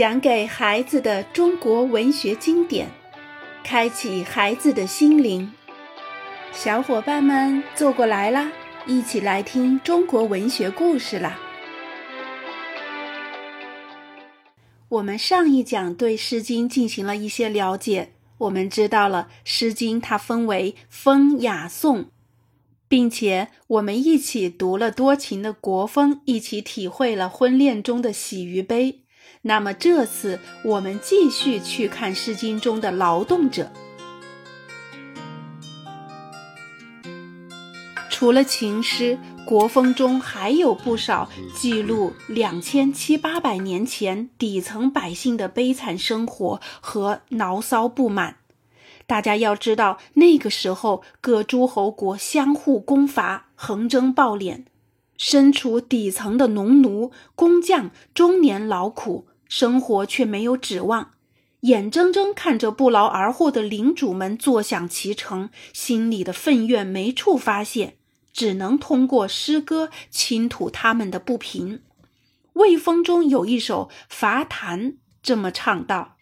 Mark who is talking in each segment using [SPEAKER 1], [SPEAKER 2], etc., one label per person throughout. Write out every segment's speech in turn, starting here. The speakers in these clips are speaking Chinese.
[SPEAKER 1] 讲给孩子的中国文学经典，开启孩子的心灵。小伙伴们坐过来啦，一起来听中国文学故事啦！我们上一讲对《诗经》进行了一些了解，我们知道了《诗经》它分为风、雅、颂，并且我们一起读了多情的国风，一起体会了婚恋中的喜与悲。那么这次我们继续去看《诗经》中的劳动者。除了情诗，国风中还有不少记录两千七八百年前底层百姓的悲惨生活和牢骚不满。大家要知道，那个时候各诸侯国相互攻伐，横征暴敛，身处底层的农奴、工匠终年劳苦。生活却没有指望，眼睁睁看着不劳而获的领主们坐享其成，心里的愤怨没处发泄，只能通过诗歌倾吐他们的不平。《魏风》中有一首《伐檀》，这么唱道：“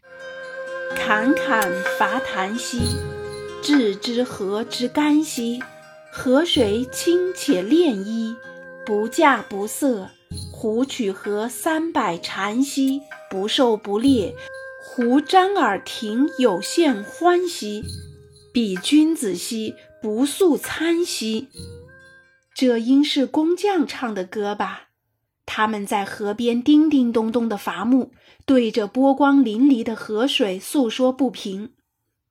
[SPEAKER 1] 侃侃伐檀兮，置之河之干兮。河水清且涟漪，不稼不色。胡曲河三百禅兮。”不受不猎，胡瞻耳庭有限欢兮；比君子兮，不素餐兮。这应是工匠唱的歌吧？他们在河边叮叮咚咚的伐木，对着波光粼粼的河水诉说不平。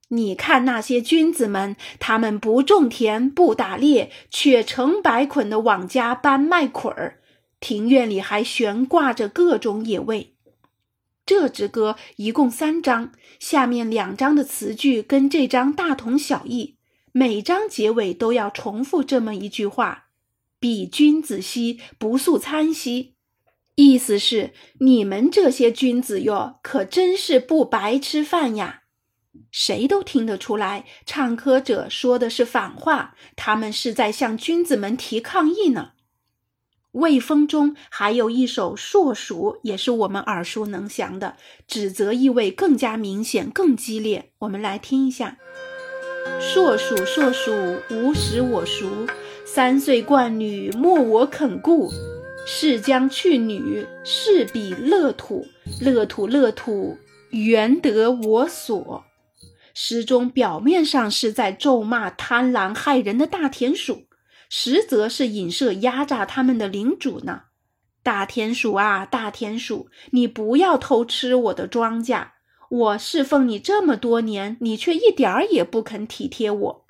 [SPEAKER 1] 你看那些君子们，他们不种田，不打猎，却成百捆的往家搬麦捆儿，庭院里还悬挂着各种野味。这支歌一共三章，下面两章的词句跟这章大同小异，每章结尾都要重复这么一句话：“比君子兮，不素餐兮。”意思是你们这些君子哟，可真是不白吃饭呀！谁都听得出来，唱歌者说的是反话，他们是在向君子们提抗议呢。《魏风》中还有一首《硕鼠》，也是我们耳熟能详的，指责意味更加明显、更激烈。我们来听一下：“硕鼠，硕鼠，无食我黍。三岁贯女，莫我肯顾。是将去女，是彼乐土。乐土，乐土，原得我所。”诗中表面上是在咒骂贪婪害人的大田鼠。实则是影射压榨他们的领主呢。大田鼠啊，大田鼠，你不要偷吃我的庄稼！我侍奉你这么多年，你却一点儿也不肯体贴我。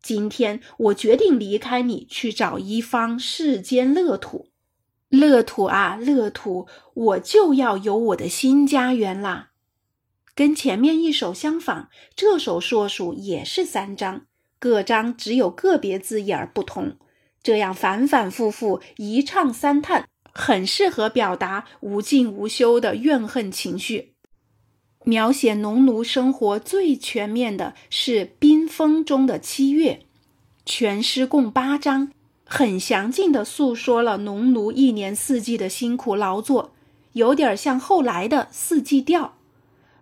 [SPEAKER 1] 今天我决定离开你，去找一方世间乐土。乐土啊，乐土，我就要有我的新家园啦。跟前面一首相仿，这首硕鼠也是三章。各章只有个别字眼儿不同，这样反反复复一唱三叹，很适合表达无尽无休的怨恨情绪。描写农奴生活最全面的是《冰封》中的七月，全诗共八章，很详尽地诉说了农奴一年四季的辛苦劳作，有点像后来的《四季调》。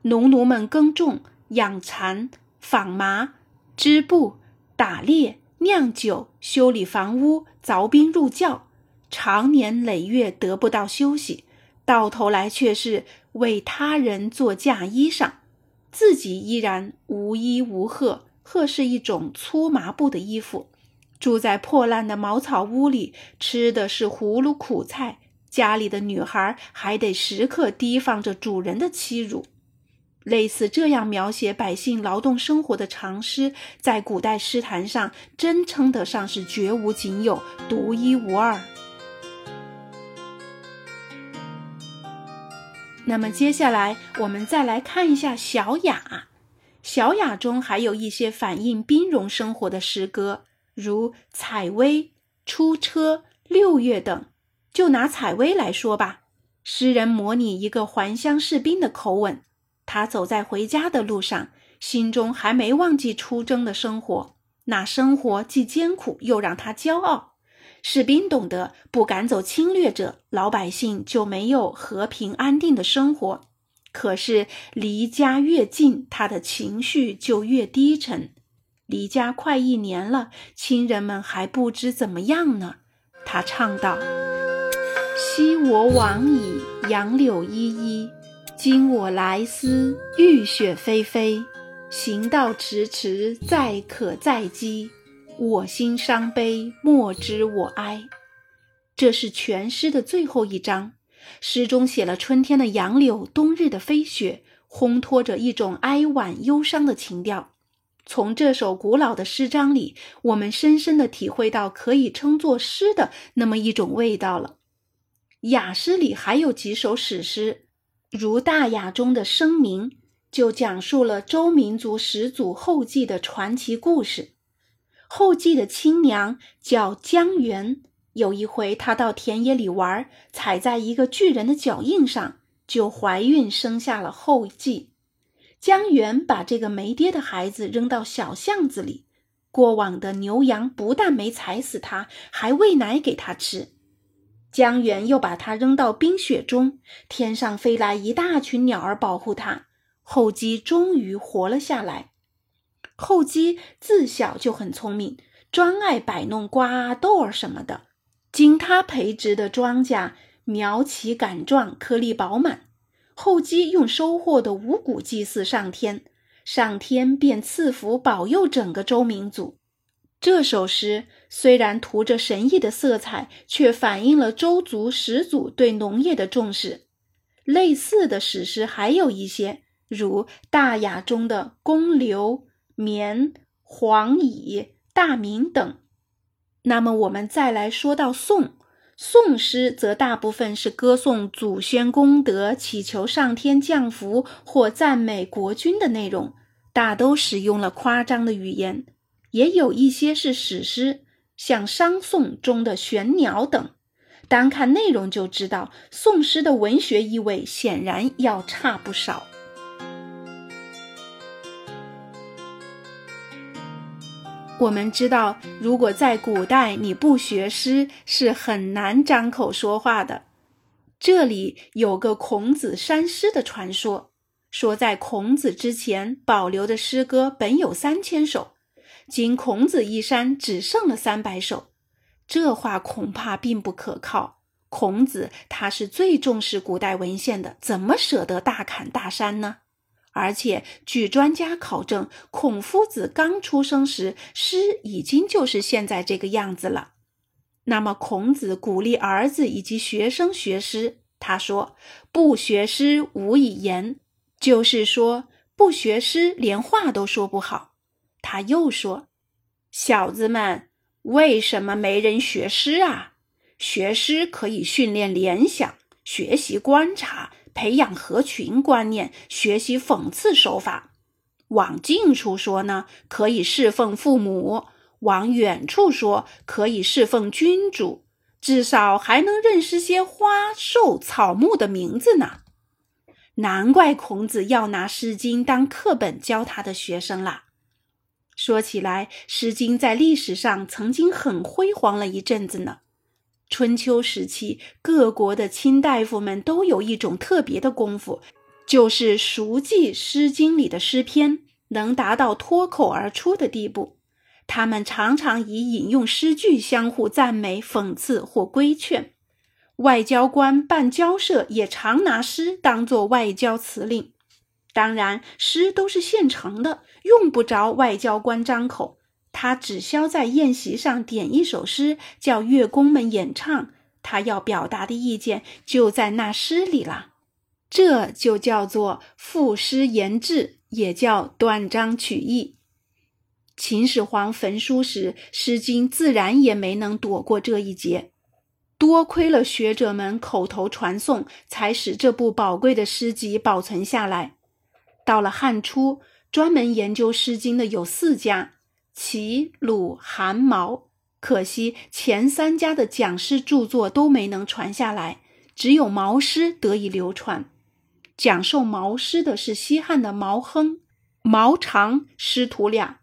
[SPEAKER 1] 农奴们耕种、养蚕、纺麻、织布。打猎、酿酒、修理房屋、凿冰入窖，长年累月得不到休息，到头来却是为他人做嫁衣裳，自己依然无衣无褐。褐是一种粗麻布的衣服，住在破烂的茅草屋里，吃的是葫芦苦菜，家里的女孩还得时刻提防着主人的欺辱。类似这样描写百姓劳动生活的长诗，在古代诗坛上真称得上是绝无仅有、独一无二。那么接下来我们再来看一下《小雅》。《小雅》中还有一些反映兵戎生活的诗歌，如《采薇》《出车》《六月》等。就拿《采薇》来说吧，诗人模拟一个还乡士兵的口吻。他走在回家的路上，心中还没忘记出征的生活。那生活既艰苦，又让他骄傲。士兵懂得，不赶走侵略者，老百姓就没有和平安定的生活。可是离家越近，他的情绪就越低沉。离家快一年了，亲人们还不知怎么样呢。他唱道：“昔我往矣，杨柳依依；今我来思，雨雪霏霏。行道迟迟，载渴载饥。我心伤悲，莫知我哀。”这是全诗的最后一章。诗中写了春天的杨柳，冬日的飞雪，烘托着一种哀婉忧伤的情调。从这首古老的诗章里，我们深深地体会到可以称作诗的那么一种味道了。雅诗里还有几首史诗，如《大雅》中的《声明》，就讲述了周民族始祖后稷的传奇故事。后稷的亲娘叫姜原。有一回，她到田野里玩，踩在一个巨人的脚印上，就怀孕生下了后稷。姜原把这个没爹的孩子扔到小巷子里，过往的牛羊不但没踩死他，还喂奶给他吃。姜原又把它扔到冰雪中，天上飞来一大群鸟儿保护它，后姬终于活了下来。后姬自小就很聪明，专爱摆弄瓜豆儿什么的。经他培植的庄稼苗齐杆壮，颗粒饱满。后姬用收获的五谷祭祀上天，上天便赐福保佑整个周民族。这首诗虽然涂着神异的色彩，却反映了周族始祖对农业的重视。类似的史诗还有一些，如《大雅》中的《公刘》《绵》《黄蚁》《大明》等。那么我们再来说到宋，宋诗则大部分是歌颂祖先功德、祈求上天降福或赞美国君的内容，大都使用了夸张的语言，也有一些是史诗，像商颂中的玄鸟等。单看内容就知道，宋诗的文学意味显然要差不少。我们知道，如果在古代你不学诗，是很难张口说话的。这里有个孔子删诗的传说，说在孔子之前保留的诗歌本有三千首，经孔子一删，只剩了三百首。这话恐怕并不可靠。孔子他是最重视古代文献的，怎么舍得大砍大删呢？而且，据专家考证，孔夫子刚出生时，诗已经就是现在这个样子了。那么，孔子鼓励儿子以及学生学诗，他说：“不学诗，无以言。”就是说，不学诗，连话都说不好。他又说：“小子们，为什么没人学诗啊？学诗可以训练联想，学习观察。”培养合群观念，学习讽刺手法。往近处说呢，可以侍奉父母；往远处说，可以侍奉君主。至少还能认识些花兽草木的名字呢。难怪孔子要拿《诗经》当课本教他的学生啦。说起来，《诗经》在历史上曾经很辉煌了一阵子呢。春秋时期，各国的卿大夫们都有一种特别的功夫，就是熟记《诗经》里的诗篇，能达到脱口而出的地步。他们常常以引用诗句相互赞美、讽刺或规劝。外交官办交涉也常拿诗当作外交辞令。当然，诗都是现成的，用不着外交官张口。他只需在宴席上点一首诗，叫乐工们演唱。他要表达的意见就在那诗里了，这就叫做赋诗言志，也叫断章取义。秦始皇焚书时，《诗经》自然也没能躲过这一劫。多亏了学者们口头传颂，才使这部宝贵的诗集保存下来。到了汉初，专门研究《诗经》的有四家。齐、鲁、韩、毛，可惜前三家的讲诗著作都没能传下来，只有毛诗得以流传。讲授毛诗的是西汉的毛亨、毛长师徒俩，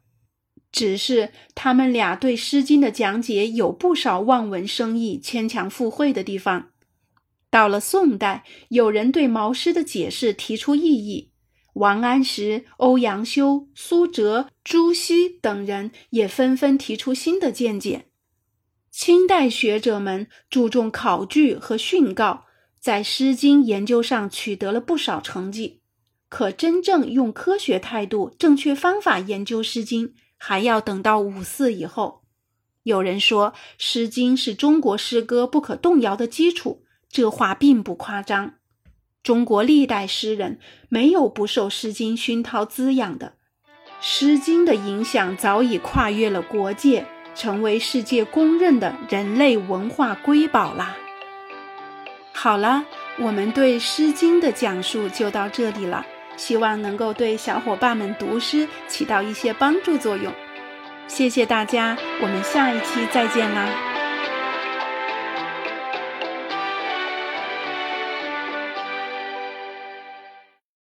[SPEAKER 1] 只是他们俩对《诗经》的讲解有不少望文生义、牵强附会的地方。到了宋代，有人对毛诗的解释提出异议，王安石、欧阳修、苏辙、朱熹等人也纷纷提出新的见解。清代学者们注重考据和训告，在《诗经》研究上取得了不少成绩。可真正用科学态度、正确方法研究《诗经》，还要等到五四以后。有人说，《诗经》是中国诗歌不可动摇的基础。这话并不夸张，中国历代诗人没有不受《诗经》熏陶滋养的，《诗经》的影响早已跨越了国界，成为世界公认的人类文化瑰宝啦。好了，我们对《诗经》的讲述就到这里了，希望能够对小伙伴们读诗起到一些帮助作用。谢谢大家，我们下一期再见啦。